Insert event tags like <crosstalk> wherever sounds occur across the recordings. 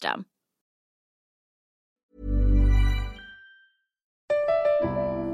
system.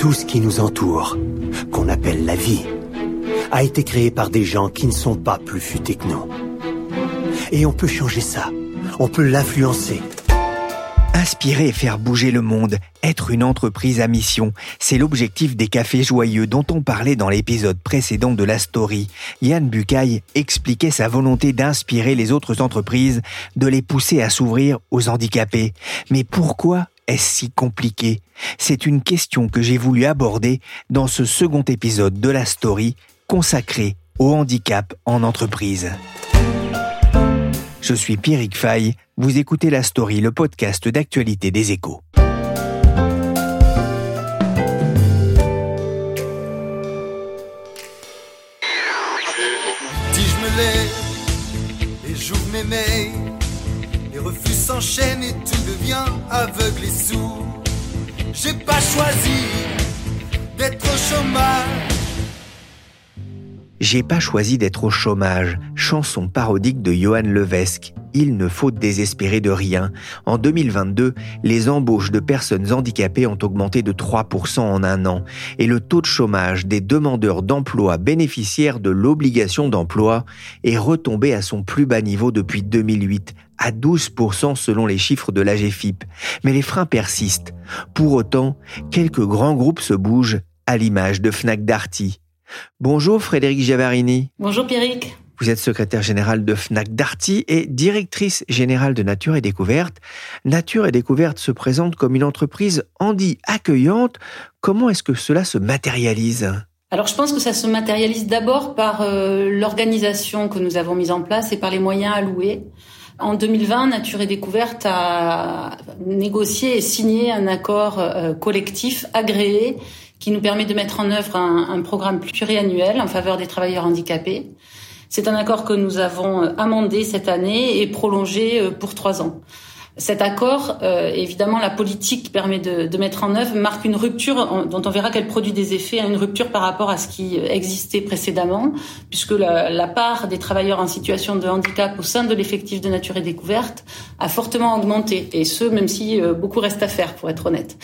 Tout ce qui nous entoure, qu'on appelle la vie, a été créé par des gens qui ne sont pas plus futés que nous. Et on peut changer ça. On peut l'influencer. Inspirer et faire bouger le monde, être une entreprise à mission, c'est l'objectif des cafés joyeux dont on parlait dans l'épisode précédent de la story. Yann Bucaille expliquait sa volonté d'inspirer les autres entreprises, de les pousser à s'ouvrir aux handicapés. Mais pourquoi est-ce si compliqué? C'est une question que j'ai voulu aborder dans ce second épisode de la story consacré au handicap en entreprise. Je suis Pierrick Fay, vous écoutez La Story, le podcast d'actualité des échos. Et j'ouvre mes mails, les refus s'enchaînent tout devient aveugle et sourd. J'ai pas choisi d'être au chômage. J'ai pas choisi d'être au chômage, chanson parodique de Johan Levesque. Il ne faut désespérer de rien. En 2022, les embauches de personnes handicapées ont augmenté de 3% en un an et le taux de chômage des demandeurs d'emploi bénéficiaires de l'obligation d'emploi est retombé à son plus bas niveau depuis 2008, à 12% selon les chiffres de l'AGFIP. Mais les freins persistent. Pour autant, quelques grands groupes se bougent, à l'image de Fnac Darty. Bonjour Frédéric Javarini. Bonjour Pierrick. Vous êtes secrétaire générale de Fnac Darty et directrice générale de Nature et Découverte. Nature et Découverte se présente comme une entreprise handi accueillante. Comment est-ce que cela se matérialise? Alors je pense que ça se matérialise d'abord par euh, l'organisation que nous avons mise en place et par les moyens alloués. En 2020, Nature et Découverte a négocié et signé un accord euh, collectif agréé qui nous permet de mettre en œuvre un, programme pluriannuel en faveur des travailleurs handicapés. C'est un accord que nous avons euh, amendé cette année et prolongé euh, pour trois ans. Cet accord, euh, évidemment, la politique qui permet de, mettre en œuvre marque une rupture dont on verra qu'elle produit des effets, une rupture par rapport à ce qui existait précédemment, puisque la, la part des travailleurs en situation de handicap au sein de l'effectif de Nature et Découverte a fortement augmenté, et ce, même si beaucoup reste à faire, pour être honnête.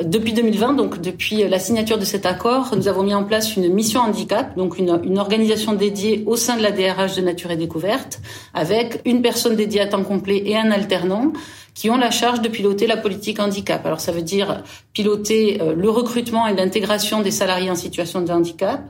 Depuis 2020, donc depuis la signature de cet accord, nous avons mis en place une mission handicap, donc une, organisation dédiée au sein de la DRH de Nature et Découverte, avec une personne dédiée à temps complet et un alternant qui ont la charge de piloter la politique handicap. Alors ça veut dire piloter euh, le recrutement et l'intégration des salariés en situation de handicap.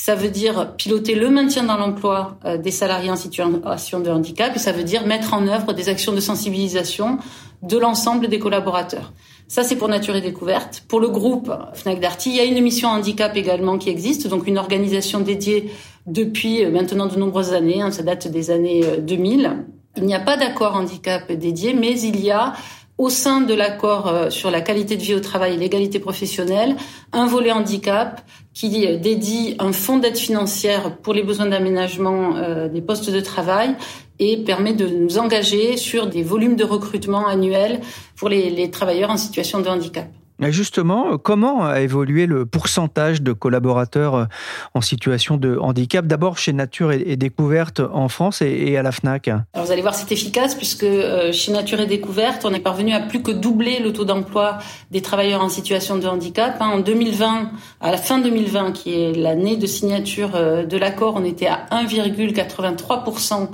Ça veut dire piloter le maintien dans l'emploi euh, des salariés en situation de handicap et ça veut dire mettre en œuvre des actions de sensibilisation de l'ensemble des collaborateurs. Ça, c'est pour Nature et Découverte. Pour le groupe Fnac Darty, il y a une mission handicap également qui existe, donc une organisation dédiée depuis euh, maintenant de nombreuses années, hein, ça date des années 2000. Euh, il n'y a pas d'accord handicap dédié, mais il y a au sein de l'accord euh, sur la qualité de vie au travail et l'égalité professionnelle, un volet handicap qui dédie un fonds d'aide financière pour les besoins d'aménagement des postes de travail et permet de nous engager sur des volumes de recrutement annuels pour les, les travailleurs en situation de handicap. Justement, euh, comment a évolué le pourcentage de collaborateurs euh, en situation de handicap, d'abord chez Nature et Découverte en France et à la FNAC? Alors Vous allez voir, c'est efficace puisque euh, chez Nature et Découverte, on est parvenu à plus que doubler le taux d'emploi des travailleurs en situation de handicap. Hein. En 2020, à la fin 2020, qui est l'année de signature de l'accord, on était à 1,83%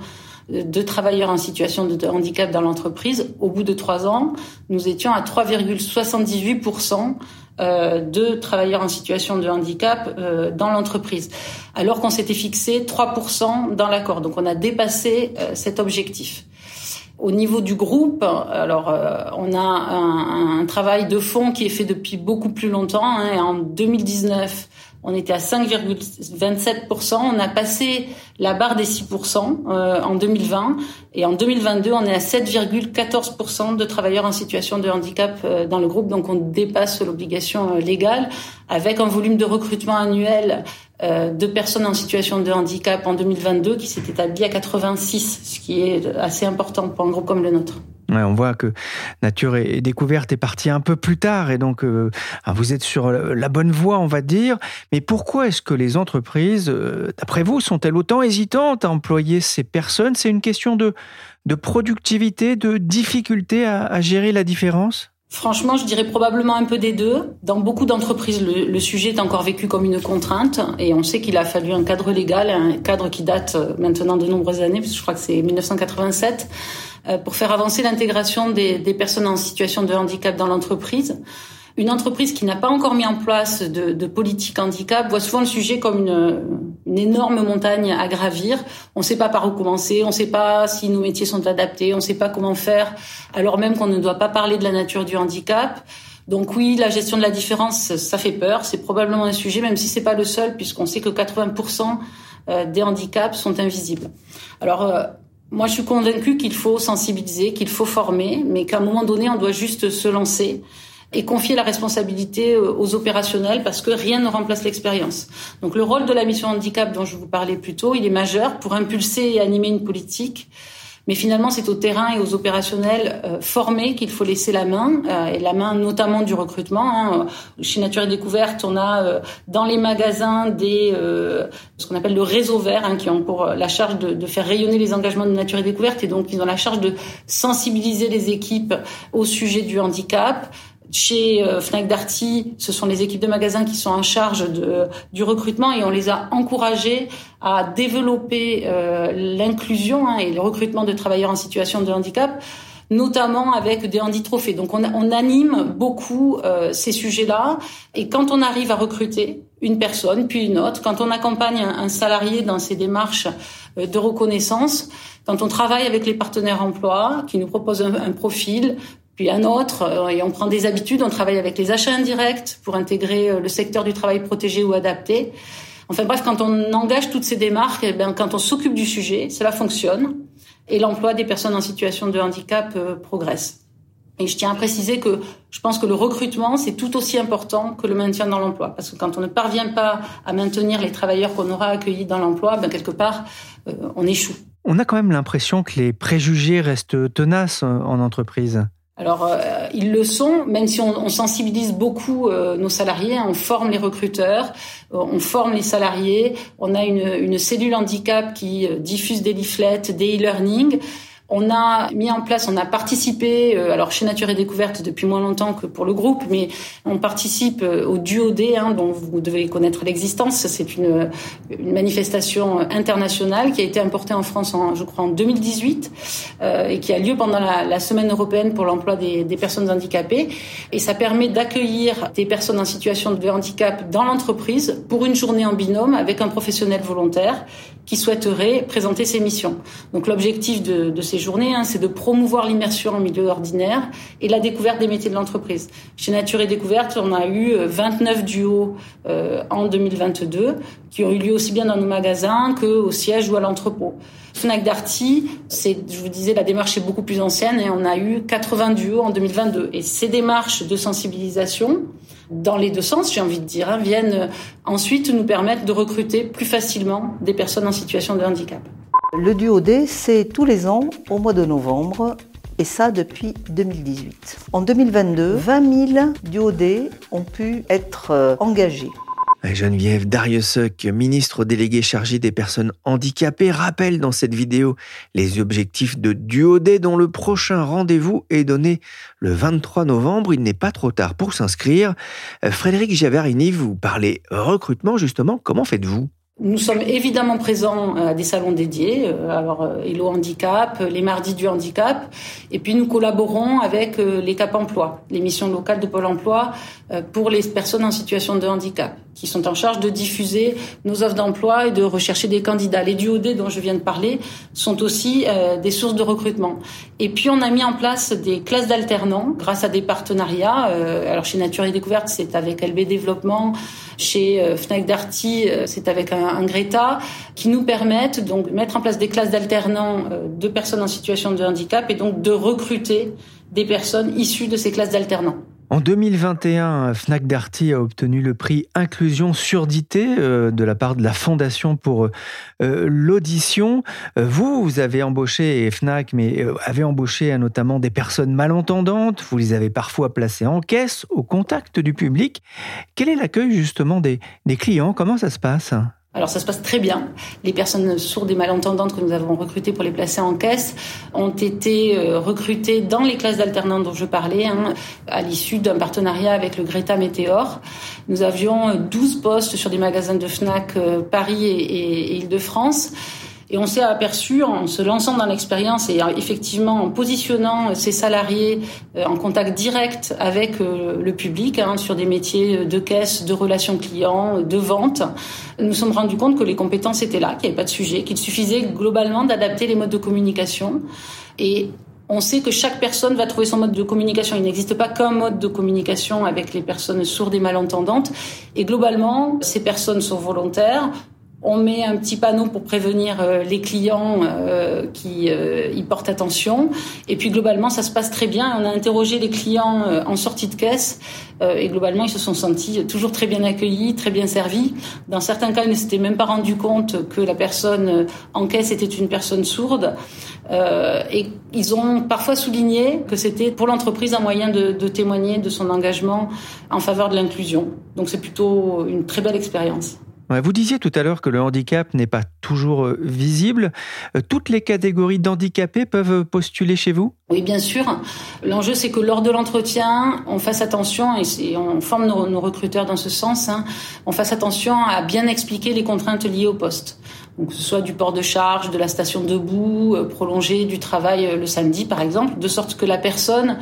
de travailleurs en situation de handicap dans l'entreprise. Au bout de trois ans, nous étions à 3,78% euh, de travailleurs en situation de handicap euh, dans l'entreprise, alors qu'on s'était fixé 3% dans l'accord. Donc on a dépassé euh, cet objectif. Au niveau du groupe, alors on a un, un, travail de fond qui est fait depuis beaucoup plus longtemps. Hein, en 2019, on était à 5,27%. On a passé la barre des 6% euh, en 2020 et en 2022, on est à 7,14% de travailleurs en situation de handicap euh, dans le groupe. Donc on dépasse l'obligation euh, légale avec un volume de recrutement annuel de personnes en situation de handicap en 2022 qui s'est établi à 86, ce qui est assez important pour un groupe comme le nôtre on voit que Nature et Découverte est partie un peu plus tard. Et donc euh, ah, vous êtes sur la bonne voie, on va dire. Mais pourquoi est-ce que les entreprises, euh, d'après vous, sont-elles autant hésitantes à employer ces personnes? C'est une question de, productivité, de difficulté à, gérer la différence? Franchement, je dirais probablement un peu des deux. Dans beaucoup d'entreprises, le, sujet est encore vécu comme une contrainte et on sait qu'il a fallu un cadre légal, un cadre qui date euh, maintenant de nombreuses années, parce je crois que c'est 1987, euh, pour faire avancer l'intégration des, des, personnes en situation de handicap dans l'entreprise. Une entreprise qui n'a pas encore mis en place de, de, politique handicap voit souvent le sujet comme une, une énorme montagne à gravir. On ne sait pas par où commencer, on ne sait pas si nos métiers sont adaptés, on ne sait pas comment faire, alors même qu'on ne doit pas parler de la nature du handicap. Donc oui, la gestion de la différence, ça fait peur. C'est probablement un sujet, même si c'est pas le seul, puisqu'on sait que 80% euh, des handicaps sont invisibles. Alors euh, moi, je suis convaincue qu'il faut sensibiliser, qu'il faut former, mais qu'à un moment donné, on doit juste se lancer et confier la responsabilité euh, aux opérationnels parce que rien ne remplace l'expérience. Donc le rôle de la mission handicap dont je vous parlais plus tôt, il est majeur pour impulser et animer une politique mais finalement, c'est au terrain et aux opérationnels euh, formés qu'il faut laisser la main, euh, et la main notamment du recrutement. Hein. Chez Nature et Découverte, on a dans les magasins des ce qu'on appelle le réseau vert, hein, qui ont pour la charge de, faire rayonner les engagements de Nature et Découverte, et donc ils ont la charge de sensibiliser les équipes au sujet du handicap. Chez euh, Fnac Darty, ce sont les équipes de magasins qui sont en charge de, du recrutement et on les a encouragés à développer euh, l'inclusion hein, et le recrutement de travailleurs en situation de handicap notamment avec des handitrophées. Donc on, on anime beaucoup euh, ces sujets-là. Et quand on arrive à recruter une personne, puis une autre, quand on accompagne un, salarié dans ses démarches de reconnaissance, quand on travaille avec les partenaires emploi qui nous proposent un, un profil, puis un autre, euh, et on prend des habitudes, on travaille avec les achats indirects pour intégrer euh, le secteur du travail protégé ou adapté. Enfin bref, quand on engage toutes ces démarches, eh bien, quand on s'occupe du sujet, cela fonctionne et l'emploi des personnes en situation de handicap euh, progresse. Et je tiens à préciser que je pense que le recrutement, c'est tout aussi important que le maintien dans l'emploi. Parce que quand on ne parvient pas à maintenir les travailleurs qu'on aura accueillis dans l'emploi, ben quelque part, on échoue. On a quand même l'impression que les préjugés restent tenaces en entreprise. Alors, euh, ils le sont, même si on, sensibilise beaucoup euh, nos salariés, hein, on forme les recruteurs, euh, on forme les salariés, on a une, une cellule handicap qui diffuse des leaflets, des e-learning. On a mis en place, on a participé, euh, alors chez Nature et Découverte depuis moins longtemps que pour le groupe, mais on participe euh, au Duo D, hein, dont vous devez connaître l'existence. C'est une, manifestation internationale qui a été importée en France, je crois, en 2018 euh, et qui a lieu pendant la, Semaine européenne pour l'emploi des, des, personnes handicapées. Et ça permet d'accueillir des personnes en situation de handicap dans l'entreprise pour une journée en binôme avec un professionnel volontaire qui souhaiterait présenter ses missions. Donc l'objectif de, de, ces journées, hein, c'est de promouvoir l'immersion en milieu ordinaire et la découverte des métiers de l'entreprise. Chez Nature et Découverte, on a eu 29 euh, duos euh, en 2022 qui ont eu lieu aussi bien dans nos magasins qu'au siège ou à l'entrepôt. Fnac Darty, c'est, je vous disais, la démarche est beaucoup plus ancienne et on a eu 80 duos en 2022. Et ces démarches de sensibilisation, dans les deux sens, j'ai envie de dire, hein, viennent ensuite nous permettre de recruter plus facilement des personnes en situation de handicap. Le duo D, c'est tous les ans, au mois de novembre, et ça depuis 2018. En 2022, 20 000 duodés ont pu être euh, engagés. Geneviève Dariussec, ministre déléguée chargée des personnes handicapées, rappelle dans cette vidéo les objectifs de Duodé dont le prochain rendez-vous est donné le 23 novembre. Il n'est pas trop tard pour s'inscrire. Euh, Frédéric Giavarini, vous parlez recrutement justement. Comment faites-vous? Nous sommes évidemment présents à des salons dédiés, euh, alors euh, Hello Handicap, les mardis du handicap, et puis nous collaborons avec les Cap Emploi, les missions locales de Pôle Emploi pour les personnes en situation de handicap qui sont en charge de diffuser nos offres d'emploi et de rechercher des candidats. Les duodés dont je viens de parler sont aussi euh, des sources de recrutement. Et puis on a mis en place des classes d'alternants grâce à des partenariats. Euh, alors chez Nature et Découverte, c'est avec LB Développement. Chez euh, Fnac Darty, c'est avec un, Greta, qui nous permettent donc de mettre en place des classes d'alternants de personnes en situation de handicap et donc de recruter des personnes issues de ces classes d'alternants. En 2021, Fnac Darty a obtenu le prix Inclusion Surdité euh, de la part de la Fondation pour euh, l'audition. Euh, vous, vous avez embauché, et Fnac, mais avez embauché notamment des personnes malentendantes. Vous les avez parfois placées en caisse, au contact du public. Quel est l'accueil justement des clients? Comment ça se passe? Alors ça se passe très bien. Les personnes sourdes et malentendantes que nous avons recrutées pour les placer en caisse ont été euh, recrutées dans les classes d'alternants dont je parlais, hein, à l'issue d'un partenariat avec le Greta Météor. Nous avions 12 postes sur des magasins de Fnac euh, Paris et Île-de-France. Et on s'est aperçu en se lançant dans l'expérience et effectivement en positionnant ces salariés euh, en contact direct avec euh, le public hein, sur des métiers de caisse, de relations clients, de vente, nous sommes rendus compte que les compétences étaient là, qu'il n'y avait pas de sujet, qu'il suffisait globalement d'adapter les modes de communication. Et on sait que chaque personne va trouver son mode de communication. Il n'existe pas qu'un mode de communication avec les personnes sourdes et malentendantes. Et globalement, ces personnes sont volontaires, on met un petit panneau pour prévenir euh, les clients euh, qui euh, y portent attention. Et puis globalement, ça se passe très bien. On a interrogé les clients en sortie de caisse et globalement, ils se sont sentis toujours très bien accueillis, très bien servis. Dans certains cas, ils ne s'étaient même pas rendu compte que la personne en caisse était une personne sourde. et ils ont parfois souligné que c'était pour l'entreprise un moyen de, de témoigner de son engagement en faveur de l'inclusion. Donc c'est plutôt une très belle expérience. Vous disiez tout à l'heure que le handicap n'est pas toujours euh, visible. Euh, toutes les catégories d'handicapés peuvent postuler chez vous? Oui, bien sûr. L'enjeu, c'est que lors de l'entretien, on fasse attention, et on forme nos, recruteurs dans ce sens, hein, on fasse attention à bien expliquer les contraintes liées au poste. Donc, que ce soit du port de charge, de la station debout, euh, prolongé, du travail le samedi, par exemple, de sorte que la personne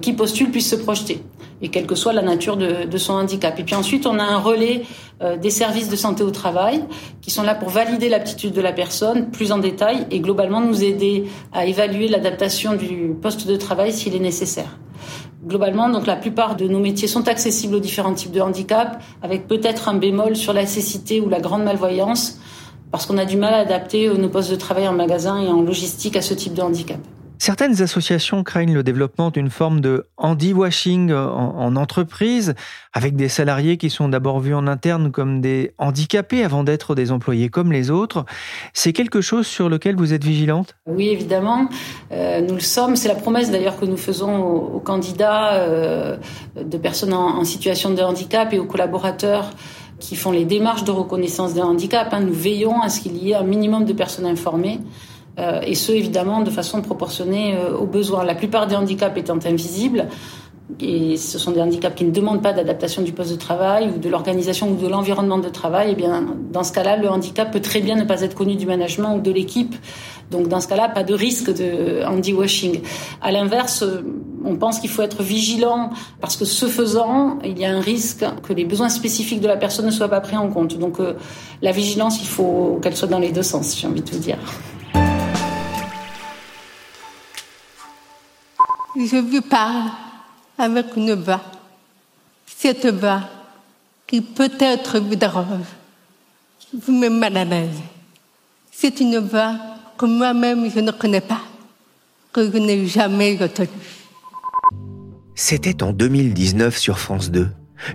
qui postule puisse se projeter et quelle que soit la nature de, son handicap. Et puis ensuite, on a un relais euh, des services de santé au travail qui sont là pour valider l'aptitude de la personne plus en détail et globalement nous aider à évaluer l'adaptation du poste de travail s'il est nécessaire. Globalement, donc la plupart de nos métiers sont accessibles aux différents types de handicap, avec peut-être un bémol sur la cécité ou la grande malvoyance, parce qu'on a du mal à adapter nos postes de travail en magasin et en logistique à ce type de handicap. Certaines associations craignent le développement d'une forme de handy-washing en, entreprise, avec des salariés qui sont d'abord vus en interne comme des handicapés avant d'être des employés comme les autres. C'est quelque chose sur lequel vous êtes vigilante? Oui, évidemment. Euh, nous le sommes. C'est la promesse d'ailleurs que nous faisons aux, candidats euh, de personnes en, situation de handicap et aux collaborateurs qui font les démarches de reconnaissance d'un handicap. Hein. Nous veillons à ce qu'il y ait un minimum de personnes informées. Euh, et ce évidemment de façon proportionnée euh, aux besoins. La plupart des handicaps étant invisibles, et ce sont des handicaps qui ne demandent pas d'adaptation du poste de travail ou de l'organisation ou de l'environnement de travail, eh bien dans ce cas-là, le handicap peut très bien ne pas être connu du management ou de l'équipe. Donc dans ce cas-là, pas de risque de handy-washing. À l'inverse, on pense qu'il faut être vigilant parce que ce faisant, il y a un risque que les besoins spécifiques de la personne ne soient pas pris en compte. Donc euh, la vigilance, il faut qu'elle soit dans les deux sens, j'ai envie de vous dire. Je vous parle avec une voix. Cette voix qui peut-être vous dérange, vous me mal à l'aise. C'est une voix que moi-même je ne connais pas, que je n'ai jamais entendue. C'était en 2019 sur France 2.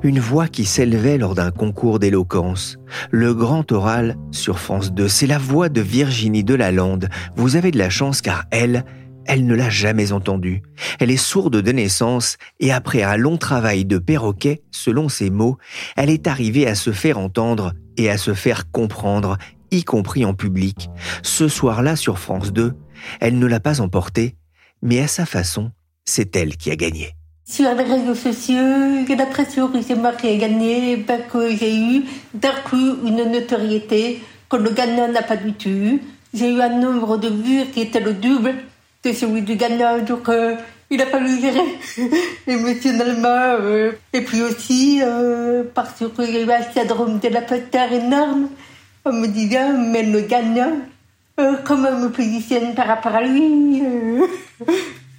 Une voix qui s'élevait lors d'un concours d'éloquence. Le grand oral sur France 2, c'est la voix de Virginie Delalande. Vous avez de la chance car elle, elle ne l'a jamais entendu. Elle est sourde de naissance et après un long travail de perroquet, selon ses mots, elle est arrivée à se faire entendre et à se faire comprendre, y compris en public. Ce soir-là sur France 2, elle ne l'a pas emporté, mais à sa façon, c'est elle qui a gagné. Sur les réseaux sociaux, j'ai l'impression que c'est moi qui ai gagné, parce que j'ai eu d'un coup une notoriété que le gagnant n'a pas du tout. J'ai eu un nombre de vues qui était le double de celui du gagnant, donc euh, il a fallu gérer <laughs> émotionnellement. Euh, et puis aussi euh, parce qu'il y a eu un syndrome de la terre énorme. On me disait, mais le gagnant, comment me positionne par rapport à lui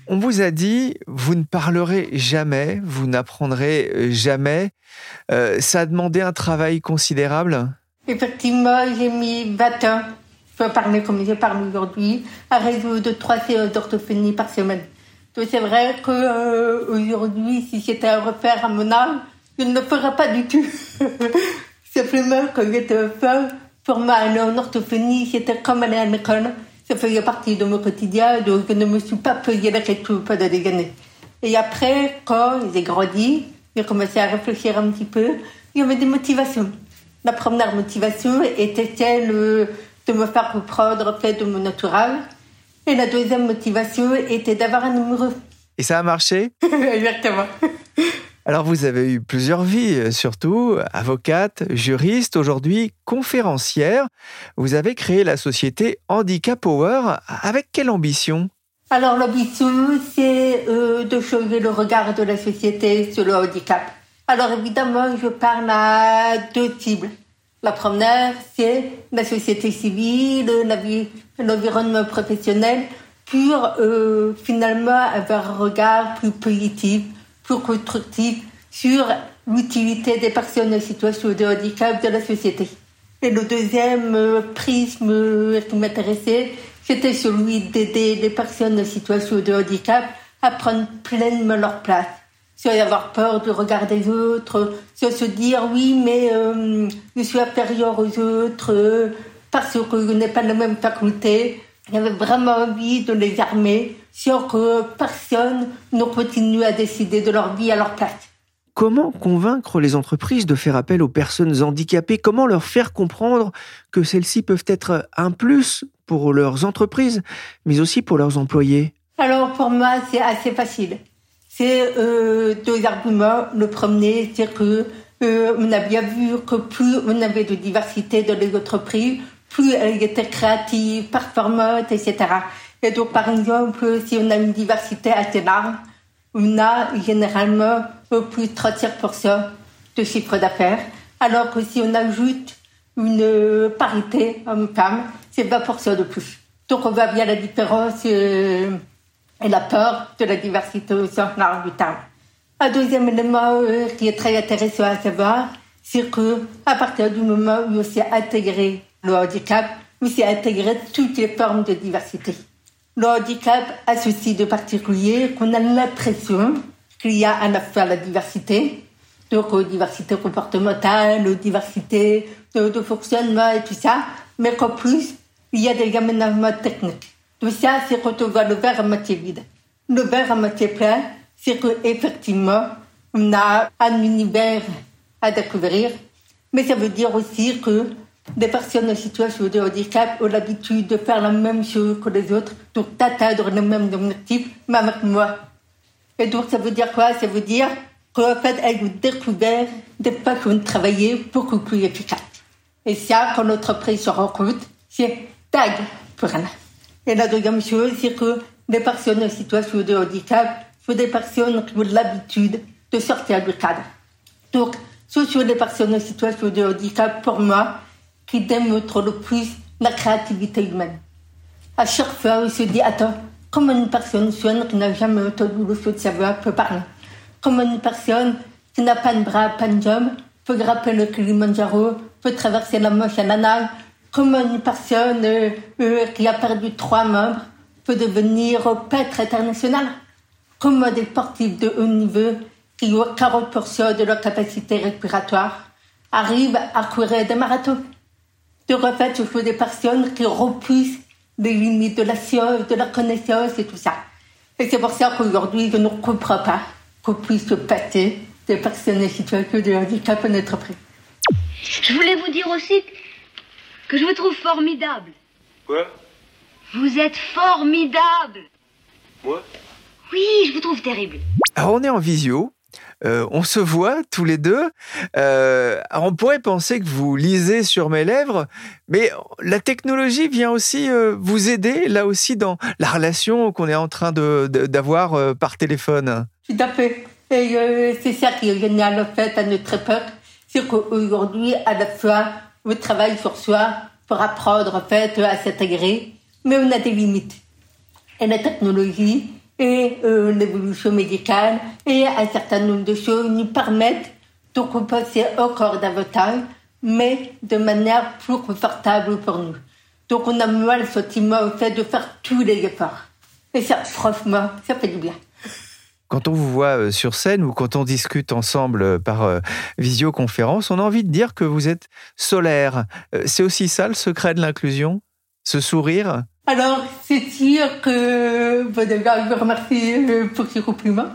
On vous a dit, vous ne parlerez jamais, vous n'apprendrez jamais. ça a demandé un travail considérable Effectivement, j'ai mis 20 ans je peux parler comme je parle aujourd'hui, à raison de trois séances d'orthophonie par semaine. Donc c'est vrai qu'aujourd'hui, euh, si c'était à refaire à mon âge, je ne le ferais pas du tout. Simplement, quand j'étais femme, pour moi, aller en orthophonie, c'était comme aller à l'école. Ça faisait partie de mon quotidien, donc je ne me suis pas posé la question pas de dégainer. Et après, quand j'ai grandi, j'ai commencé à réfléchir un petit peu, il y avait des motivations. La première motivation était celle euh, de me faire reprendre fait de mon naturel. Et la deuxième motivation était d'avoir un amoureux. Et ça a marché? <laughs> Exactement. Alors vous avez eu plusieurs vies, euh, surtout avocate, juriste, aujourd'hui conférencière. Vous avez créé la société Handicap Power. Avec quelle ambition? Alors l'ambition, c'est euh, de changer le regard de la société sur le handicap. Alors évidemment, je parle à deux cibles. La première, c'est la société civile, l'environnement professionnel, pour euh, finalement avoir un regard plus positif, plus constructif sur l'utilité des personnes en situation de handicap de la société. Et le deuxième euh, prisme euh, qui m'intéressait, c'était celui d'aider les personnes en situation de handicap à prendre pleinement leur place sans avoir peur du regard des autres, sans se dire oui, mais euh, je suis inférieur aux autres euh, parce que je n'ai pas la même faculté. J'avais vraiment envie de les armer sans que personne ne continue à décider de leur vie à leur place. Comment convaincre les entreprises de faire appel aux personnes handicapées? Comment leur faire comprendre que celles-ci peuvent être un plus pour leurs entreprises, mais aussi pour leurs employés? Alors pour moi, c'est assez facile. C'est euh, deux arguments. Le premier, c'est que euh, on a bien vu que plus on avait de diversité dans les entreprises, plus elles étaient créatives, performantes, etc. Et donc, par exemple, si on a une diversité assez large, on a généralement plus de 35% de chiffre d'affaires, alors que si on ajoute une parité homme-femme, c'est 20% de plus. Donc on voit bien la différence. Euh, et la peur de la diversité large du terme. Un deuxième élément euh, qui est très intéressant à savoir, c'est que à partir du moment où on s'est intégré le handicap, on s'est intégré toutes les formes de diversité. Le handicap a ceci de particulier qu'on a l'impression qu'il y a à la fois la diversité, donc la diversité comportementale, diversité de, de fonctionnement et tout ça, mais qu'en plus, il y a des aménagements techniques. Tout ça, c'est quand on voit le verre à moitié vide. Le verre à moitié plein, c'est qu'effectivement, on a un univers à découvrir, mais ça veut dire aussi que des personnes en situation de handicap ont l'habitude de faire la même chose que les autres, donc d'atteindre le même objectif, mais avec moi. Et donc, ça veut dire quoi? Ça veut dire qu'en fait, elles ont découvert des façons de travailler beaucoup plus efficaces. Et ça, quand l'entreprise se rend compte, c'est tag pour elle. Et la deuxième chose, c'est que les personnes en situation de handicap sont des personnes qui ont l'habitude de sortir du cadre. Donc, ce sont des personnes en situation de handicap, pour moi, qui démontrent le plus la créativité humaine. À chaque fois, on se dit, attends, comment une personne qui n'a jamais entendu le son de sa voix peut parler? Comment une personne qui n'a pas de bras, pas de jambes, peut grimper le Kilimanjaro, peut traverser la Manche à la nage, Comment une personne euh, euh, qui a perdu trois membres peut devenir peintre international Comment des sportifs de haut niveau qui ont 40% de leur capacité respiratoire arrivent à courir des marathons De fait, je veux des personnes qui repoussent les limites de la science, de la connaissance et tout ça. Et c'est pour ça qu'aujourd'hui, je ne comprends pas qu'on puisse se passer des personnes en situation de handicap en entreprise. Je voulais vous dire aussi que je vous trouve formidable. Quoi? Vous êtes formidable. Moi? Oui, je vous trouve terrible. Alors on est en visio, euh, on se voit tous les deux. Euh, alors on pourrait penser que vous lisez sur mes lèvres, mais la technologie vient aussi euh, vous aider là aussi dans la relation qu'on est en train de- de- d'avoir euh, par téléphone. Tout à fait. Et euh, c'est ça qui est génial en fait à notre époque, c'est qu'aujourd'hui, à la fois, on travaille sur soi pour apprendre en fait à s'intégrer, mais on a des limites. Et la technologie et euh, l'évolution médicale et un certain nombre de choses nous permettent de compenser encore davantage, mais de manière plus confortable pour nous. Donc on a moins le sentiment en fait de faire tous les efforts. Et ça, franchement, ça fait du bien. Quand on vous voit euh, sur scène ou quand on discute ensemble euh, par euh, visioconférence, on a envie de dire que vous êtes solaire. C'est aussi ça le secret de l'inclusion? Ce sourire? Alors, c'est sûr que, bon, déjà, je vous remercie pour ce compliment.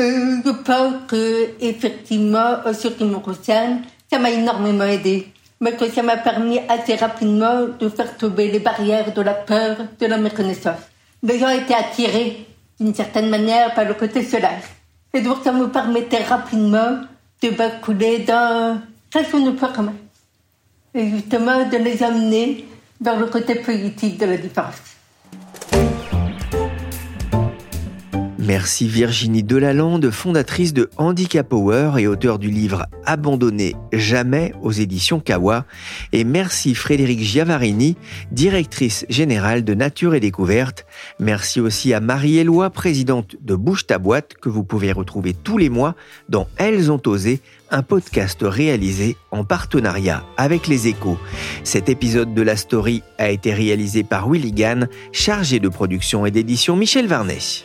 Euh, je pense que, effectivement, en ce qui me concerne, ça m'a énormément aidé. Mais que ça m'a permis assez rapidement de faire tomber les barrières de la peur, de la méconnaissance. Les gens étaient attirés, d'une certaine manière, par le côté solaire. Et donc, ça me permettait rapidement de basculer dans de peu commun. Et justement, de les amener vers le côté politique de la différence. Merci Virginie Delalande, fondatrice de Handicap Power et auteur du livre Abandonné jamais aux éditions Kawa. Et merci Frédéric Giavarini, directrice générale de Nature et Découverte. Merci aussi à Marie-Éloi, présidente de Bouge ta boîte, que vous pouvez retrouver tous les mois dans Elles ont osé, un podcast réalisé en partenariat avec les échos. Cet épisode de la story a été réalisé par Willy Gann, chargé de production et d'édition Michel Varnet.